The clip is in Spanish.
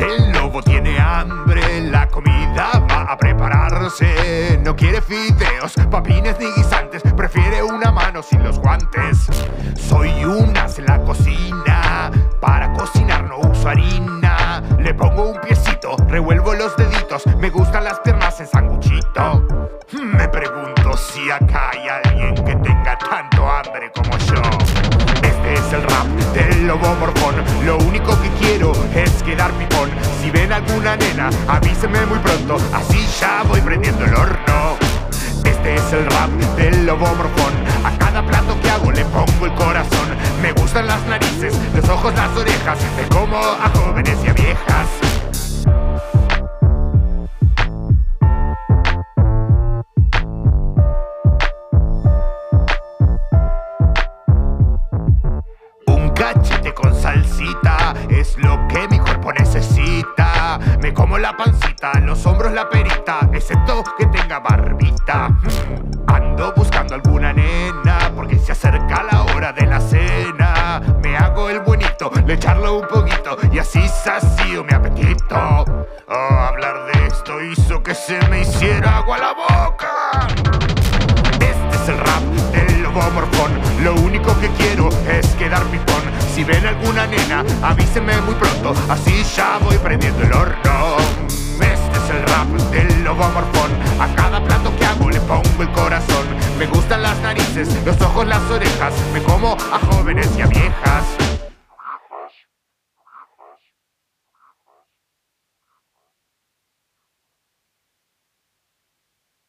El lobo tiene hambre, la comida va a prepararse. No quiere fideos, papines ni guisantes, prefiere una mano sin los guantes. Soy unas en la cocina, para cocinar no uso harina. Le pongo un piecito, revuelvo los deditos, me gustan las piernas en sanguchito. Me pregunto si acá hay alguien que tenga tanto hambre como yo. Este es el rap del lobo lo único que quiero es quedar pipón. Si ven alguna nena, avísenme muy pronto, así ya voy prendiendo el horno. Este es el rap del lobo morfón. A cada plato que hago le pongo el corazón. Me gustan las narices, los ojos, las orejas. Me como a jóvenes y a viejas. Con salsita es lo que mi cuerpo necesita. Me como la pancita, los hombros la perita, excepto que tenga barbita. Mm, Ando buscando alguna nena porque se acerca la hora de la cena. Me hago el buenito, le echarlo un poquito y así sacio mi apetito. Oh, hablar de esto hizo que se me hiciera agua la boca. Si ven alguna nena, avísenme muy pronto. Así ya voy prendiendo el horno. Este es el rap del lobo morfón. A cada plato que hago le pongo el corazón. Me gustan las narices, los ojos, las orejas. Me como a jóvenes y a viejas.